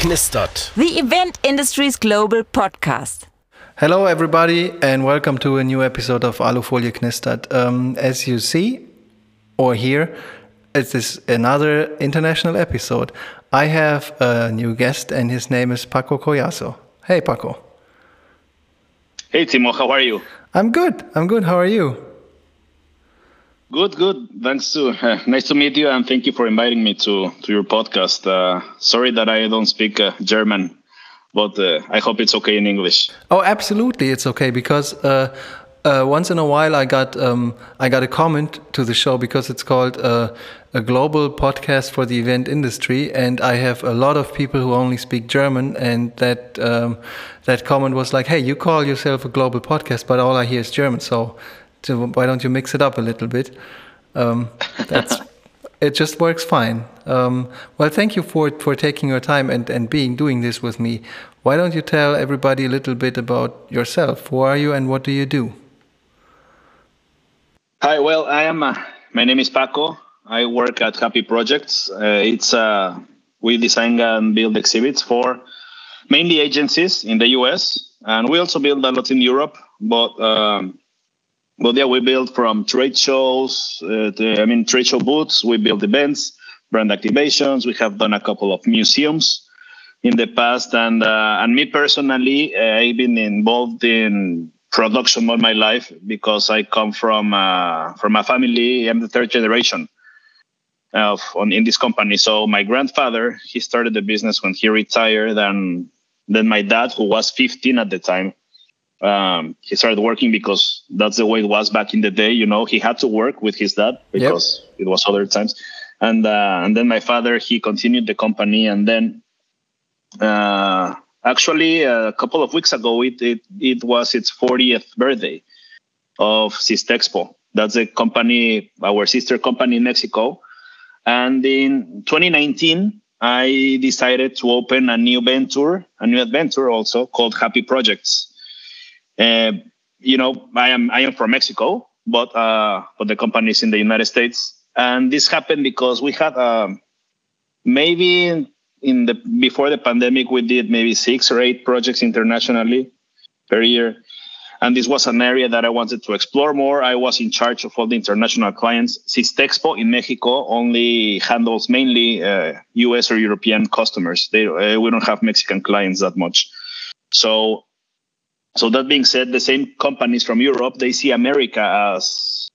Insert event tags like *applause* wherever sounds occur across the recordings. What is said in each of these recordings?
knistert. The Event Industries Global Podcast. Hello, everybody, and welcome to a new episode of Alufolie Knistert. Um, as you see or hear, it is another international episode. I have a new guest, and his name is Paco Collazo. Hey, Paco. Hey, Timo, how are you? I'm good. I'm good. How are you? Good, good. Thanks to uh, *laughs* nice to meet you, and thank you for inviting me to to your podcast. Uh, sorry that I don't speak uh, German, but uh, I hope it's okay in English. Oh, absolutely, it's okay because uh, uh, once in a while I got um, I got a comment to the show because it's called a global podcast for the event industry, and I have a lot of people who only speak German, and that um, that comment was like, "Hey, you call yourself a global podcast, but all I hear is German, so." So why don't you mix it up a little bit? Um, that's *laughs* it. Just works fine. Um, well, thank you for for taking your time and and being doing this with me. Why don't you tell everybody a little bit about yourself? Who are you and what do you do? Hi. Well, I am. Uh, my name is Paco. I work at Happy Projects. Uh, it's uh, we design and build exhibits for mainly agencies in the US, and we also build a lot in Europe. But um, but yeah, we build from trade shows, uh, to, I mean, trade show booths. We build events, brand activations. We have done a couple of museums in the past, and uh, and me personally, uh, I've been involved in production all my life because I come from uh, from a family. I'm the third generation of on in this company. So my grandfather he started the business when he retired, and then my dad, who was 15 at the time, um, he started working because that's the way it was back in the day. You know, he had to work with his dad because yep. it was other times. And uh, and then my father he continued the company, and then uh, actually a couple of weeks ago it it, it was its 40th birthday of Sistexpo. That's a company, our sister company in Mexico. And in 2019, I decided to open a new venture, a new adventure also called Happy Projects you know, I am I am from Mexico, but uh, but the company is in the United States, and this happened because we had uh, maybe in the before the pandemic we did maybe six or eight projects internationally per year, and this was an area that I wanted to explore more. I was in charge of all the international clients. Sistexpo in Mexico only handles mainly uh, U.S. or European customers. They uh, we don't have Mexican clients that much, so so that being said, the same companies from Europe they see America as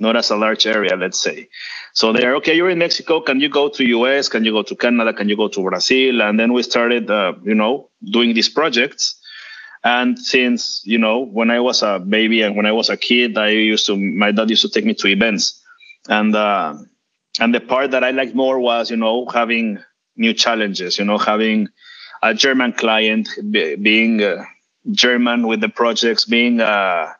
not as a large area, let's say. So they're okay. You're in Mexico. Can you go to US? Can you go to Canada? Can you go to Brazil? And then we started, uh, you know, doing these projects. And since you know, when I was a baby and when I was a kid, I used to my dad used to take me to events, and uh, and the part that I liked more was you know having new challenges. You know, having a German client being uh, German with the projects being, uh,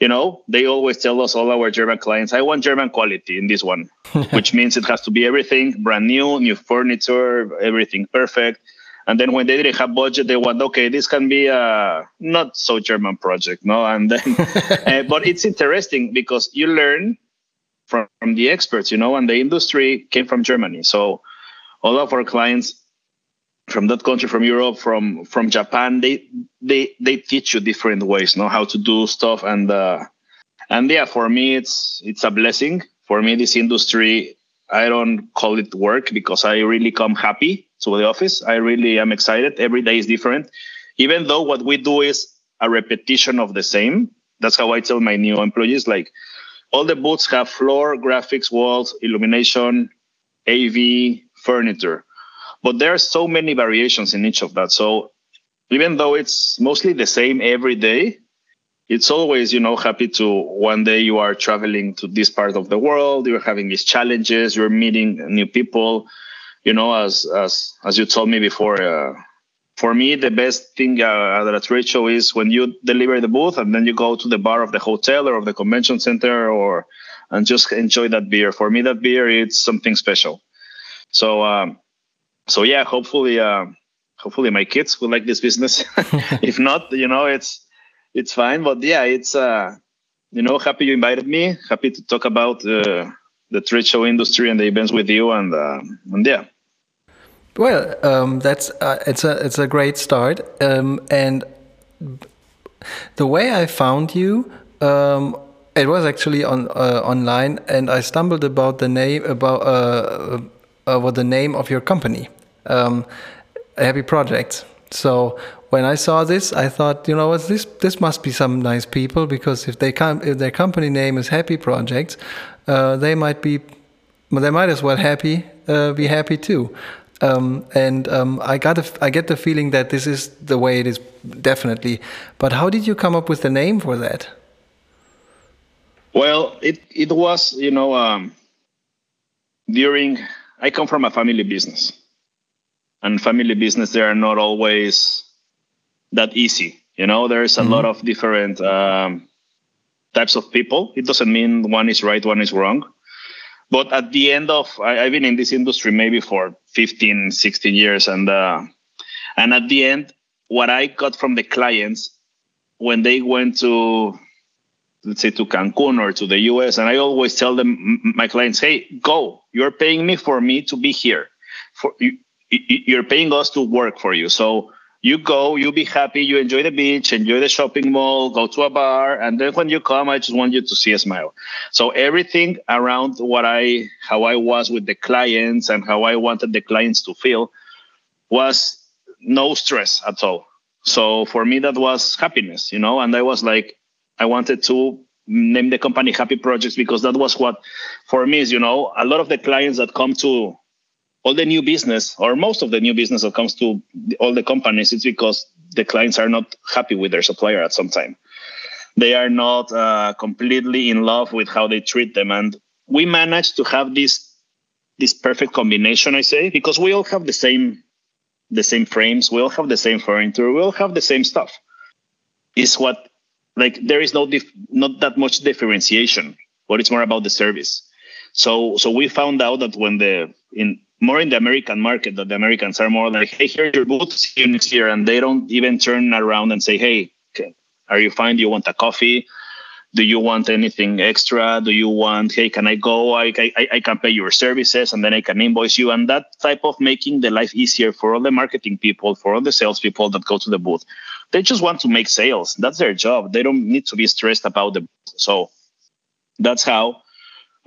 you know, they always tell us all our German clients, I want German quality in this one, *laughs* which means it has to be everything brand new, new furniture, everything perfect. And then when they didn't have budget, they want, okay, this can be a not so German project, no? And then, *laughs* uh, but it's interesting because you learn from, from the experts, you know, and the industry came from Germany. So all of our clients from that country, from Europe, from from Japan, they they they teach you different ways, know how to do stuff, and uh, and yeah, for me, it's it's a blessing. For me, this industry, I don't call it work because I really come happy to the office. I really am excited. Every day is different, even though what we do is a repetition of the same. That's how I tell my new employees. Like all the booths have floor, graphics, walls, illumination, AV, furniture but there are so many variations in each of that. So even though it's mostly the same every day, it's always, you know, happy to one day you are traveling to this part of the world, you're having these challenges, you're meeting new people, you know, as as as you told me before. Uh, for me, the best thing uh, at a trade show is when you deliver the booth and then you go to the bar of the hotel or of the convention center or and just enjoy that beer. For me, that beer it's something special. So um, so yeah, hopefully, uh, hopefully my kids will like this business. *laughs* *laughs* if not, you know, it's it's fine. But yeah, it's uh, you know, happy you invited me. Happy to talk about uh, the trade show industry and the events with you, and uh, and yeah. Well, um, that's uh, it's a it's a great start, um, and the way I found you, um, it was actually on uh, online, and I stumbled about the name about uh, uh, what the name of your company, um, Happy Projects. So when I saw this, I thought, you know what, this this must be some nice people because if they come, if their company name is Happy Projects, uh, they might be, they might as well happy uh, be happy too. Um, and um, I got a, I get the feeling that this is the way it is definitely. But how did you come up with the name for that? Well, it it was you know um, during I come from a family business, and family business they are not always that easy. You know, there's a mm-hmm. lot of different um, types of people. It doesn't mean one is right, one is wrong. But at the end of, I, have been in this industry maybe for 15, 16 years. And, uh, and at the end, what I got from the clients when they went to, let's say to Cancun or to the US, and I always tell them, my clients, hey, go, you're paying me for me to be here. For you, you're paying us to work for you. So you go, you'll be happy, you enjoy the beach, enjoy the shopping mall, go to a bar, and then when you come, I just want you to see a smile. So everything around what I, how I was with the clients and how I wanted the clients to feel was no stress at all. So for me, that was happiness, you know, and I was like, I wanted to name the company Happy Projects because that was what, for me, is, you know, a lot of the clients that come to all the new business or most of the new business that comes to all the companies it's because the clients are not happy with their supplier at some time. They are not uh, completely in love with how they treat them. And we managed to have this this perfect combination i say because we all have the same the same frames we all have the same furniture we all have the same stuff. Is what like there is no dif- not that much differentiation. But it's more about the service. So so we found out that when the in more in the American market that the Americans are more like, hey, here's your booth, see you next year. And they don't even turn around and say, hey, are you fine? Do you want a coffee? Do you want anything extra? Do you want, hey, can I go? I, I, I can pay your services and then I can invoice you. And that type of making the life easier for all the marketing people, for all the salespeople that go to the booth. They just want to make sales. That's their job. They don't need to be stressed about the so that's how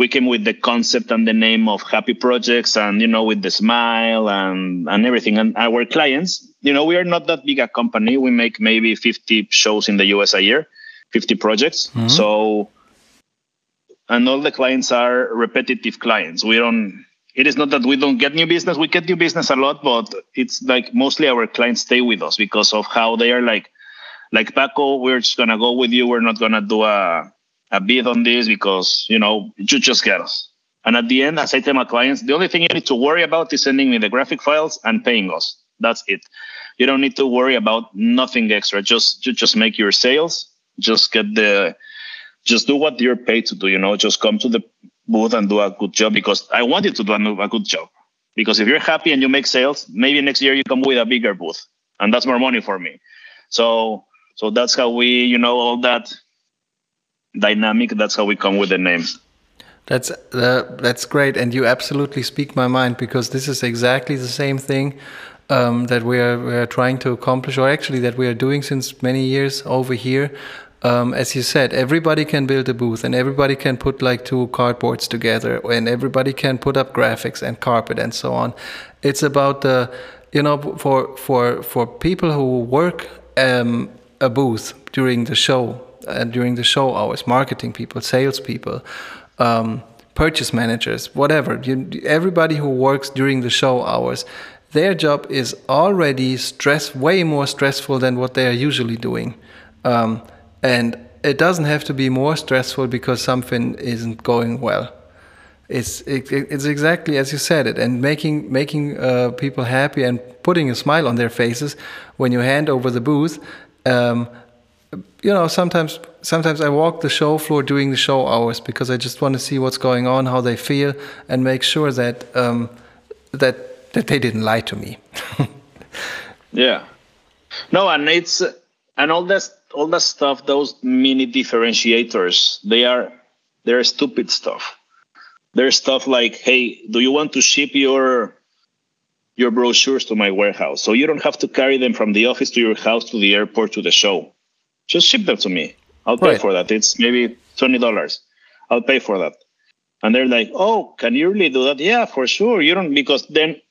we came with the concept and the name of happy projects and you know with the smile and and everything. And our clients you know we are not that big a company. We make maybe 50 shows in the us a year 50 projects. Mm-hmm. so and all the clients are repetitive clients. We don't it is not that we don't get new business. We get new business a lot but it's like mostly our clients stay with us because of how they are like like paco we're just gonna go with you. We're not gonna do a a bid on this because you know you just get us. And at the end, as I tell my clients, the only thing you need to worry about is sending me the graphic files and paying us. That's it. You don't need to worry about nothing extra. Just just make your sales. Just get the just do what you're paid to do. You know, just come to the booth and do a good job because I want you to do a good job. Because if you're happy and you make sales, maybe next year you come with a bigger booth, and that's more money for me. So so that's how we, you know, all that dynamic. That's how we come with the name. That's uh, that's great, and you absolutely speak my mind because this is exactly the same thing um, that we are, we are trying to accomplish, or actually that we are doing since many years over here. Um, as you said, everybody can build a booth, and everybody can put like two cardboards together, and everybody can put up graphics and carpet and so on. It's about the, you know, for for for people who work um, a booth during the show uh, during the show hours, marketing people, salespeople, um, purchase managers, whatever. You, everybody who works during the show hours, their job is already stress way more stressful than what they are usually doing, um, and it doesn't have to be more stressful because something isn't going well. It's it, it's exactly as you said it, and making making uh, people happy and putting a smile on their faces when you hand over the booth. Um, you know, sometimes sometimes I walk the show floor during the show hours because I just want to see what's going on, how they feel, and make sure that um, that that they didn't lie to me. *laughs* yeah, no, and it's and all that all that stuff, those mini differentiators, they are they're stupid stuff. There's stuff like, hey, do you want to ship your your brochures to my warehouse. So you don't have to carry them from the office to your house to the airport to the show. Just ship them to me. I'll pay Right. for that. It's maybe $20. I'll pay for that. And they're like, oh, can you really do that? Yeah, for sure. You don't, because then,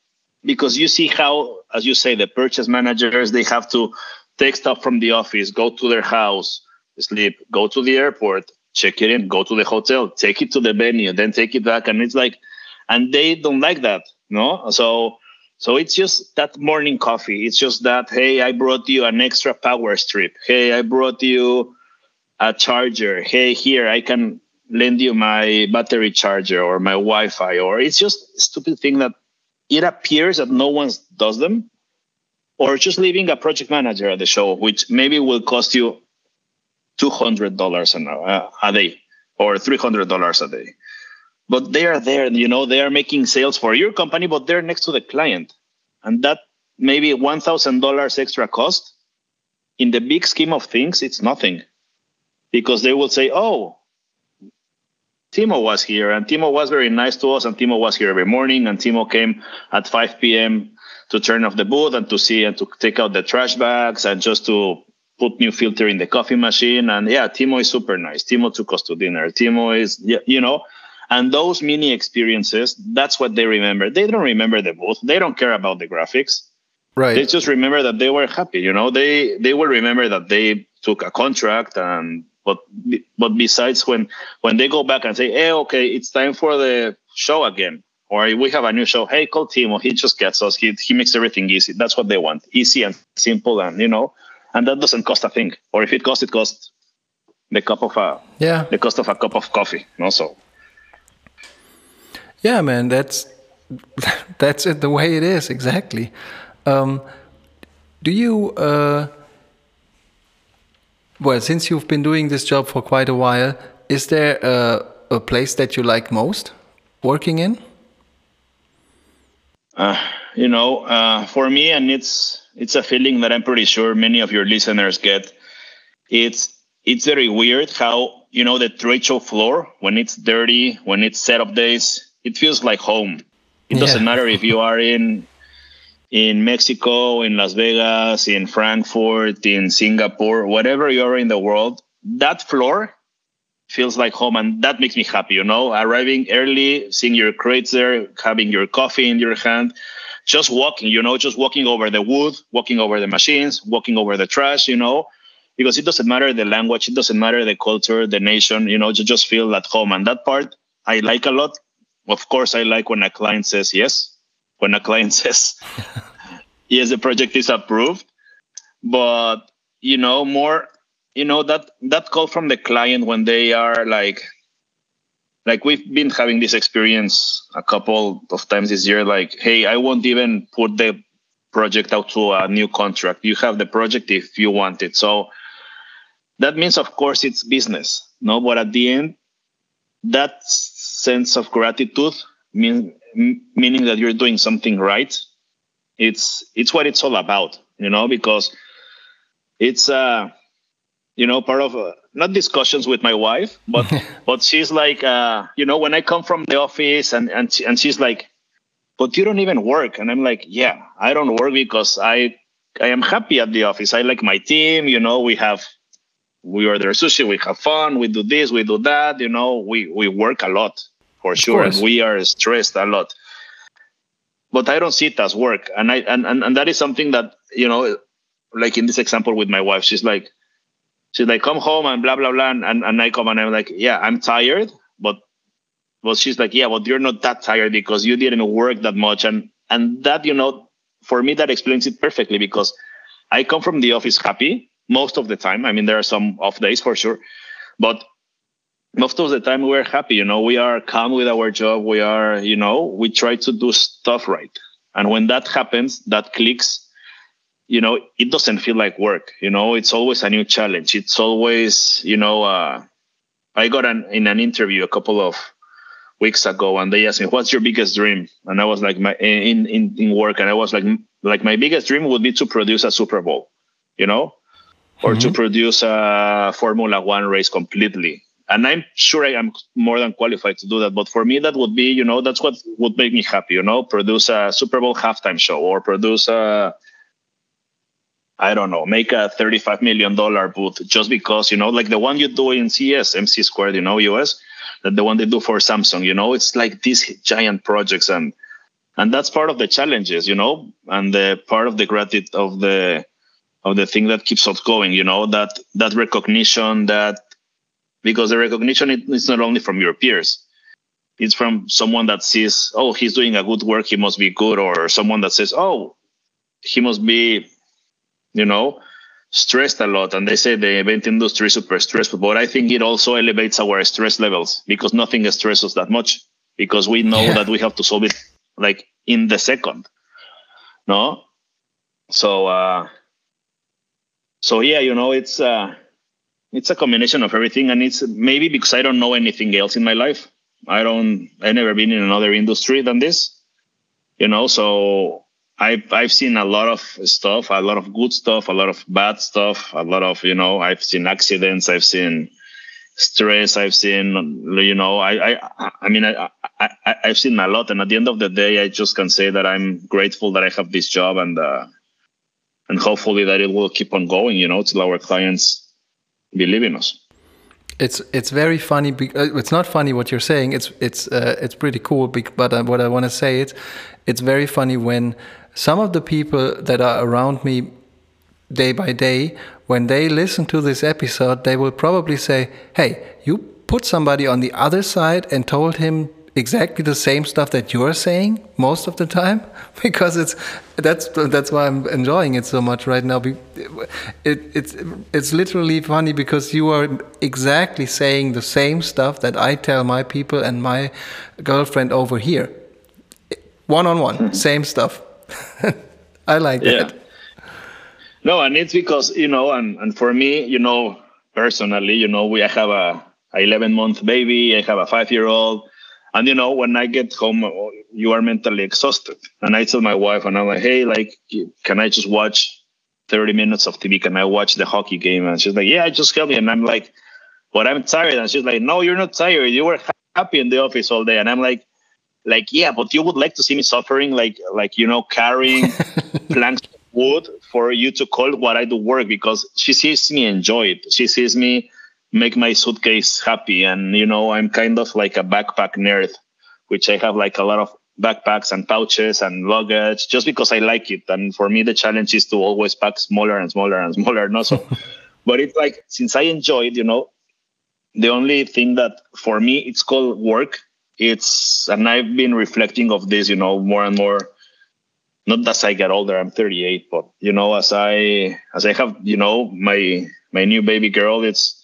because you see how, as you say, the purchase managers, they have to take stuff from the office, go to their house, sleep, go to the airport, check it in, go to the hotel, take it to the venue, then take it back. And it's like, and they don't like that. No. So, so it's just that morning coffee. It's just that, hey, I brought you an extra power strip. Hey, I brought you a charger. Hey, here, I can lend you my battery charger or my Wi-Fi. Or it's just a stupid thing that it appears that no one does them. Or just leaving a project manager at the show, which maybe will cost you $200 an uh, a day or $300 a day but they are there and you know they are making sales for your company but they're next to the client. And that maybe $1000 extra cost in the big scheme of things it's nothing. Because they will say oh timo was here and timo was very nice to us and timo was here every morning and timo came at 5 p.m to turn off the booth and to see and to take out the trash bags and just to put new filter in the coffee machine. And yeah timo is super nice. Timo took us to dinner. Timo is you know and those mini experiences, that's what they remember. They don't remember the booth. They don't care about the graphics. Right. They just remember that they were happy. You know, they they will remember that they took a contract and but but besides when when they go back and say, hey, okay, it's time for the show again, or we have a new show. Hey, call Timo. He just gets us. He he makes everything easy. That's what they want, easy and simple, and you know, and that doesn't cost a thing. Or if it costs, it costs the cup of a yeah. the cost of a cup of coffee. No, so Yeah, man, that's *laughs* that's it. The way it is, exactly. Um, do you? Uh, well, since you've been doing this job for quite a while, is there a, a place that you like most working in? uh, you know, uh, for me, and it's it's a feeling that I'm pretty sure many of your listeners get. It's it's very weird how you know the trade show floor when it's dirty, when it's setup days, it feels like home. It Yeah. doesn't matter if you are in in Mexico, in Las Vegas, in Frankfurt, in Singapore, whatever you are in the world. That floor feels like home and that makes me happy you know arriving early seeing your crates there having your coffee in your hand just walking you know just walking over the wood walking over the machines walking over the trash you know because it doesn't matter the language it doesn't matter the culture the nation you know you just feel at home and that part i like a lot of course i like when a client says yes. When a client *laughs* says yes the project is approved. But you know more you know that that call from the client when they are like like we've been having this experience a couple of times this year like hey i won't even put the project out to a new contract. You have the project if you want it. So that means of course it's business no? But at the end that sense of gratitude mean, meaning that you're doing something right it's it's what it's all about you know because it's uh you know part of uh, not discussions with my wife but *laughs* but she's like uh you know when i come from the office and and, she- and she's like but you don't even work. And i'm like yeah i don't work because i i am happy at the office. I like my team you know we have we order sushi we have fun we do this we do that you know we we work a lot for sure and we are stressed a lot. But i don't see it as work and i and, and and that is something that you know like in this example with my wife she's like she's like come home and blah blah blah and, and i come and i'm like yeah i'm tired but but she's like yeah but you're not that tired because you didn't work that much and and that you know for me that explains it perfectly because i come from the office happy most of the time. I mean there are some off days for sure but most of the time we're happy you know we are calm with our job. We are you know we try to do stuff right. And when that happens that clicks you know it doesn't feel like work you know it's always a new challenge. It's always you know uh, i got an in an interview a couple of weeks ago and they asked me what's your biggest dream? And i was like my in in, in work. And i was like like my biggest dream would be to produce a super bowl you know or to mm-hmm. produce a formula one race completely and I'm sure I am more than qualified to do that. But for me, that would be, you know, that's what would make me happy. You know, produce a Super Bowl halftime show or produce a, I don't know, make a thirty-five million dollar booth just because, you know, like the one you do in CS, MC Squared, you know, US, that the one they do for Samsung. You know, it's like these giant projects and and that's part of the challenges, you know, and the part of the gratitude of the of the thing that keeps us going. You know, that that recognition that because the recognition is not only from your peers it's from someone that sees oh he's doing a good work he must be good or someone that says oh he must be you know stressed a lot and they say the event industry is super stressful but i think it also elevates our stress levels because nothing stresses us that much because we know yeah. that we have to solve it like in the second no so uh so yeah you know it's uh it's a combination of everything and it's maybe because i don't know anything else in my life. I don't i never been in another industry than this you know so i've i've seen a lot of stuff a lot of good stuff a lot of bad stuff a lot of you know i've seen accidents i've seen stress i've seen you know i i i mean i, I i've seen a lot and at the end of the day i just can say that i'm grateful that i have this job and uh and hopefully that it will keep on going you know till our clients believe in us. It's it's very funny. Uh, it's not funny what you're saying. It's it's uh, it's pretty cool. But uh, what I want to say is, it's very funny when some of the people that are around me day by day, when they listen to this episode, they will probably say, "Hey, you put somebody on the other side and told him exactly the same stuff that you're saying most of the time *laughs* because it's that's that's why I'm enjoying it so much right now. It, it's it's literally funny because you are exactly saying the same stuff that I tell my people and my girlfriend over here, one on one, same stuff. *laughs* I like yeah. that. No, and it's because you know, and and for me, you know, personally, you know, we I have a, a 11 month baby, I have a five year old and you know, when I get home, uh, you are mentally exhausted. And I tell my wife, and I'm like, hey, like, can I just watch 30 minutes of TV? Can I watch the hockey game? And she's like, yeah, just help me. And I'm like, but I'm tired. And she's like, no, you're not tired. You were happy in the office all day. And I'm like, like, yeah, but you would like to see me suffering, like, like you know, carrying *laughs* planks of wood for you to call what I do work because she sees me enjoy it. She sees me make my suitcase happy. And, you know, I'm kind of like a backpack nerd, which I have like a lot of backpacks and pouches and luggage just because I like it. And for me, the challenge is to always pack smaller and smaller and smaller. No, so, *laughs* but it's like, since I enjoy it, you know, the only thing that for me, it's called work. It's, and I've been reflecting of this, you know, more and more not as I get older, I'm 38, but you know, as I as I have, you know, my my new baby girl, it's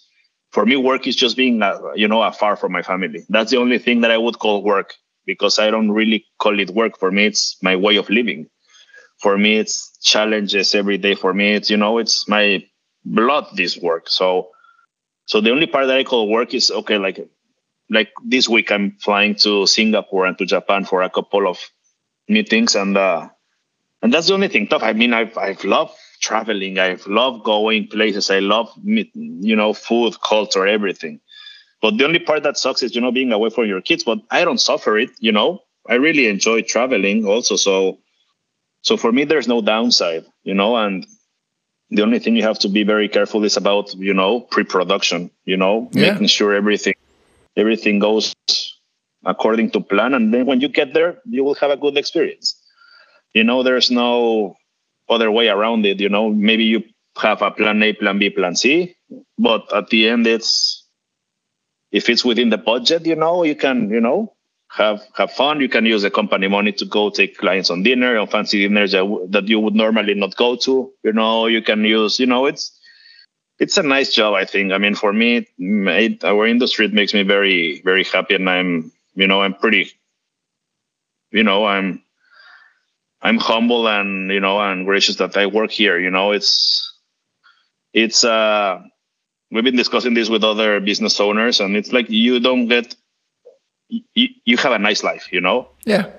for me, work is just being, uh, you know, afar from my family. That's the only thing that I would call work because I don't really call it work. For me, it's my way of living. For me, it's challenges every day. For me, it's, you know, it's my blood, this work. So, so the only part that I call work is okay, like, like this week I'm flying to Singapore and to Japan for a couple of meetings and, uh, and that's the only thing tough. I mean, I've, I've loved traveling. I love going places. I love, you know, food, culture, everything. But the only part that sucks is, you know, being away from your kids. But I don't suffer it, you know. I really enjoy traveling also. So, so for me, there's no downside, you know. And the only thing you have to be very careful is about, you know, pre-production. You know, yeah. making sure everything, everything goes according to plan. And then when you get there, you will have a good experience. You know, there's no other way around it. You know, maybe you have a plan A, plan B, plan C, but at the end, it's if it's within the budget, you know, you can, you know, have have fun. You can use the company money to go take clients on dinner, on fancy dinners that, that you would normally not go to. You know, you can use, you know, it's it's a nice job. I think. I mean, for me, it, our industry it makes me very very happy, and I'm, you know, I'm pretty, you know, I'm I'm humble and you know and gracious that I work here. You know, it's it's uh we've been discussing this with other business owners, and it's like you don't get you, you have a nice life. You know. Yeah.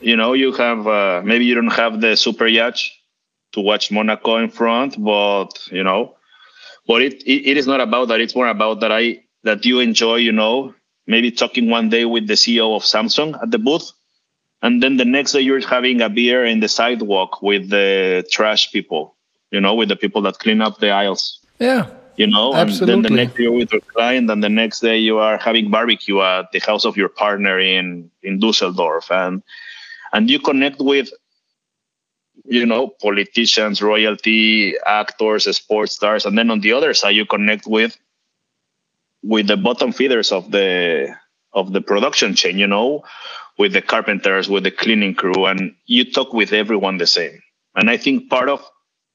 You know, you have uh, maybe you don't have the super yacht to watch Monaco in front, but you know, but it, it, it is not about that. It's more about that I that you enjoy, you know, maybe talking one day with the CEO of Samsung at the booth, and then the next day you're having a beer in the sidewalk with the trash people, you know, with the people that clean up the aisles. Yeah. You know, Absolutely. and then the next day you're with your client, and the next day you are having barbecue at the house of your partner in in Dusseldorf, and and you connect with you know politicians royalty actors sports stars and then on the other side you connect with with the bottom feeders of the of the production chain you know with the carpenters with the cleaning crew and you talk with everyone the same. And i think part of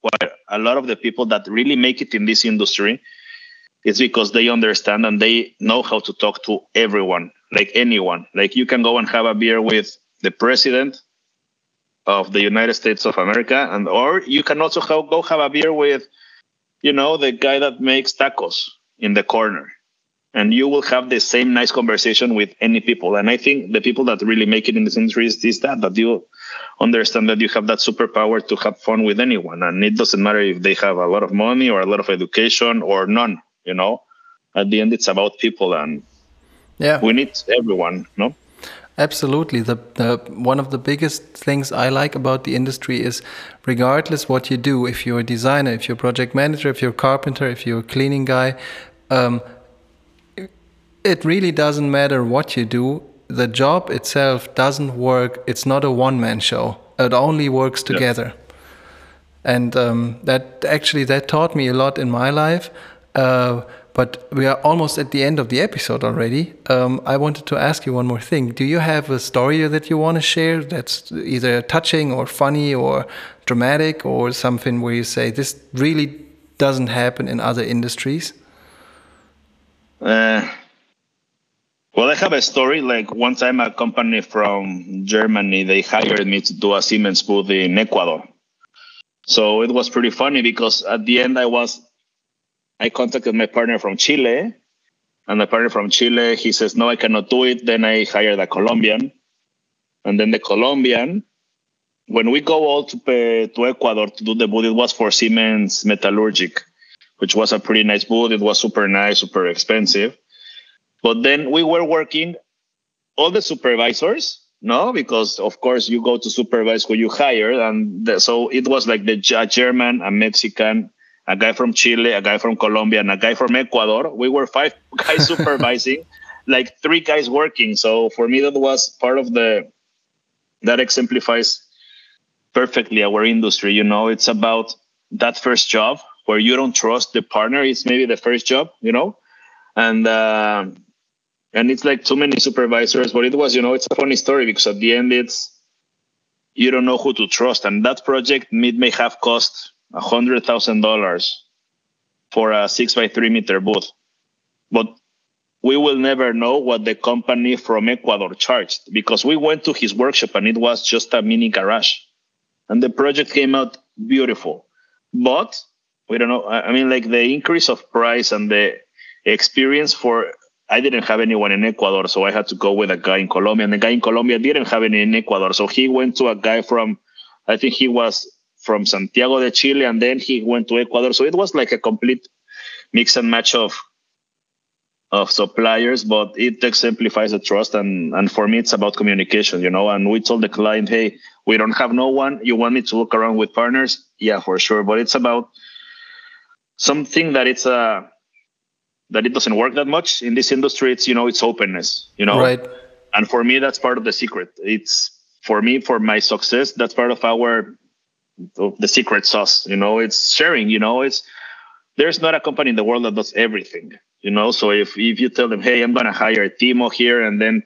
what a lot of the people that really make it in this industry is because they understand and they know how to talk to everyone like anyone. Like you can go and have a beer with the president of the United States of America, and or you can also have, go have a beer with, you know, the guy that makes tacos in the corner, and you will have the same nice conversation with any people. And I think the people that really make it in this industry is, is that that you understand that you have that superpower to have fun with anyone, and it doesn't matter if they have a lot of money or a lot of education or none. You know, at the end, it's about people, and yeah, we need everyone. No. Absolutely. The, the one of the biggest things I like about the industry is regardless what you do, if you're a designer, if you're a project manager, if you're a carpenter, if you're a cleaning guy, um, it really doesn't matter what you do. The job itself doesn't work. It's not a one man show. It only works together. Yeah. And um, that actually that taught me a lot in my life. Uh, but we are almost at the end of the episode already. Um, I wanted to ask you one more thing. Do you have a story that you want to share that's either touching or funny or dramatic or something where you say this really doesn't happen in other industries? Uh, well, I have a story. Like one time, a company from Germany they hired me to do a Siemens booth in Ecuador. So it was pretty funny because at the end I was I contacted my partner from Chile, and my partner from Chile, he says, no, I cannot do it. Then I hired a Colombian. And then the Colombian, when we go all to, to Ecuador to do the booth, it was for Siemens Metallurgic, which was a pretty nice booth. It was super nice, super expensive. But then we were working, all the supervisors, no, because of course you go to supervise who you hire. And the, so it was like the a German, a Mexican, a guy from Chile, a guy from Colombia, and a guy from Ecuador. We were five *laughs* guys supervising, like three guys working. So for me, that was part of the that exemplifies perfectly our industry. You know, it's about that first job where you don't trust the partner. It's maybe the first job, you know, and uh, and it's like too many supervisors. But it was, you know, it's a funny story because at the end, it's you don't know who to trust, and that project it may have cost a hundred thousand dollars for a six by three meter booth, but we will never know what the company from Ecuador charged because we went to his workshop and it was just a mini garage, and the project came out beautiful, but we don't know. I mean, like the increase of price and the experience for I didn't have anyone in Ecuador, so I had to go with a guy in Colombia. And the guy in Colombia didn't have any in Ecuador, so he went to a guy from, I think he was from Santiago de Chile, and then he went to Ecuador. So it was like a complete mix and match of of suppliers, but it exemplifies the trust. And and for me, it's about communication, you know. And we told the client, hey, we don't have no one. You want me to look around with partners? Yeah, for sure. But it's about something that it's a that it doesn't work that much in this industry. It's you know, it's openness, you know. Right. And for me, that's part of the secret. It's for me, for my success, that's part of our of the secret sauce. You know, it's sharing. You know, it's there's not a company in the world that does everything. You know, so if if you tell them, hey, I'm gonna hire Timo here, and then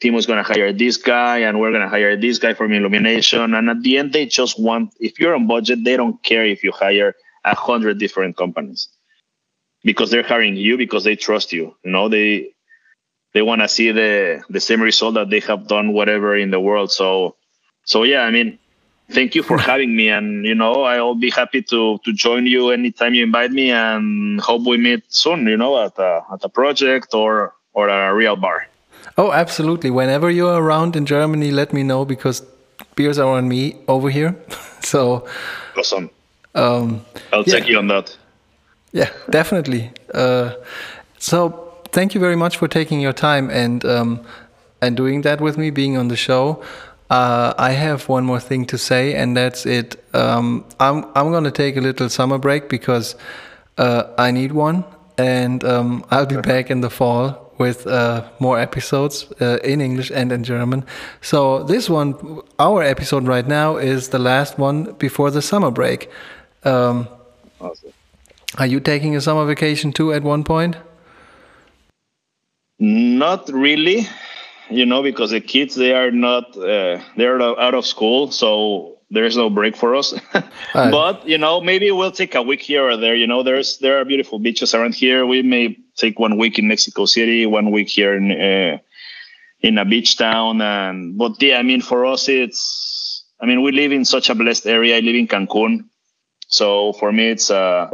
Timo's gonna hire this guy, and we're gonna hire this guy from illumination, and at the end they just want if you're on budget, they don't care if you hire a hundred different companies because they're hiring you because they trust you. You know, they they want to see the the same result that they have done whatever in the world. So so yeah, I mean, thank you for having me, and you know, I'll be happy to to join you anytime you invite me, and hope we meet soon. You know, at a at a project or or a real bar. Oh, absolutely. Whenever you're around in Germany, let me know because beers are on me over here. *laughs* so awesome. Um, I'll yeah. take you on that. Yeah, definitely. Uh, so thank you very much for taking your time and um, and doing that with me, being on the show. Uh, I have one more thing to say, and that's it. Um, I'm I'm gonna take a little summer break because uh, I need one, and um, I'll be back in the fall with uh, more episodes uh, in English and in German. So this one, our episode right now, is the last one before the summer break. Um. Are you taking a summer vacation too at one point? Not really, you know, because the kids they are not uh, they're out of school, so there's no break for us. *laughs* Right. but you know, maybe we'll take a week here or there. You know, there's there are beautiful beaches around here. We may take one week in Mexico City, one week here in uh, in a beach town, and but yeah, I mean, for us, it's I mean, we live in such a blessed area. I live in Cancun, so for me, it's uh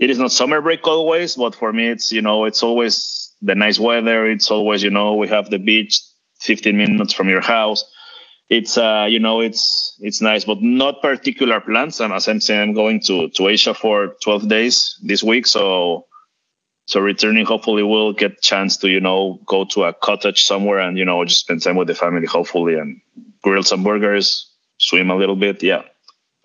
it is not summer break always, but for me, it's you know, it's always the nice weather. It's always you know, we have the beach 15 minutes from your house. It's uh, you know, it's it's nice, but not particular plans. And as I'm saying, I'm going to to Asia for 12 days this week, so so returning, hopefully, we'll get chance to you know go to a cottage somewhere and you know just spend time with the family, hopefully, and grill some burgers, swim a little bit. Yeah,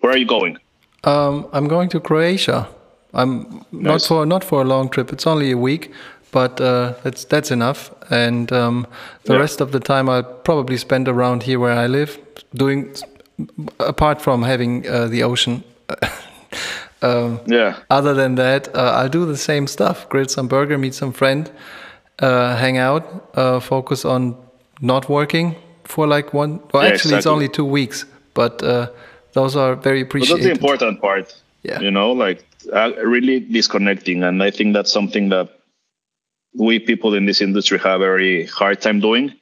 where are you going? Um, I'm going to Croatia. I'm not for not for a long trip. It's only a week, but uh, that's that's enough. And um, the Yeah. rest of the time I'll probably spend around here where I live, doing apart from having uh, the ocean. *laughs* um, Yeah, other than that, uh, I'll do the same stuff: grill some burger, meet some friend, uh, hang out, uh, focus on not working for like one. Well, Yeah, actually, it's only two weeks, but uh, those are very but that's appreciated. the important part. Yeah. you know, like uh, really disconnecting, and I think that's something that we people in this industry have a very hard time doing.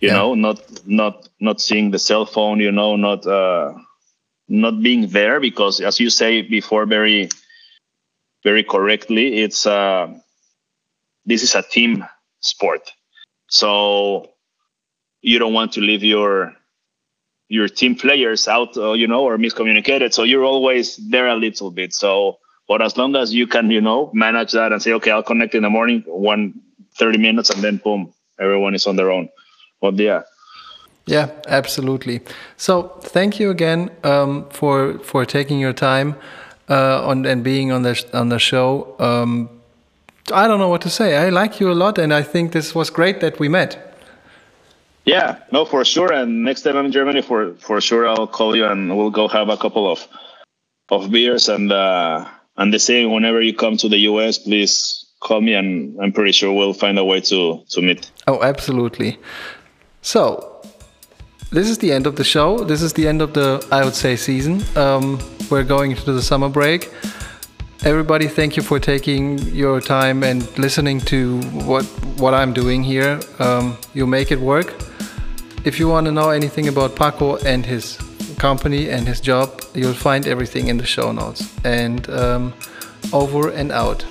You Yeah. know, not not not seeing the cell phone. You know, not uh, not being there because, as you say before, very very correctly, it's uh, this is a team sport, so you don't want to leave your your team players out, uh, you know, or miscommunicated. So you're always there a little bit. So, but as long as you can, you know, manage that and say, okay, I'll connect in the morning, one 30 minutes, and then boom, everyone is on their own. But yeah, Yeah, absolutely. So thank you again um, for for taking your time uh, on and being on the on the show. Um, I don't know what to say. I like you a lot, and I think this was great that we met. yeah, no, for sure. And next time I'm in Germany, for for sure, I'll call you and we'll go have a couple of of beers and uh, and the same. Whenever you come to the US, please call me, and I'm pretty sure we'll find a way to to meet. Oh, absolutely. So this is the end of the show. This is the end of the I would say season. Um, we're going into the summer break. Everybody, thank you for taking your time and listening to what what I'm doing here. Um, you make it work. If you want to know anything about Paco and his company and his job, you'll find everything in the show notes. And um, over and out.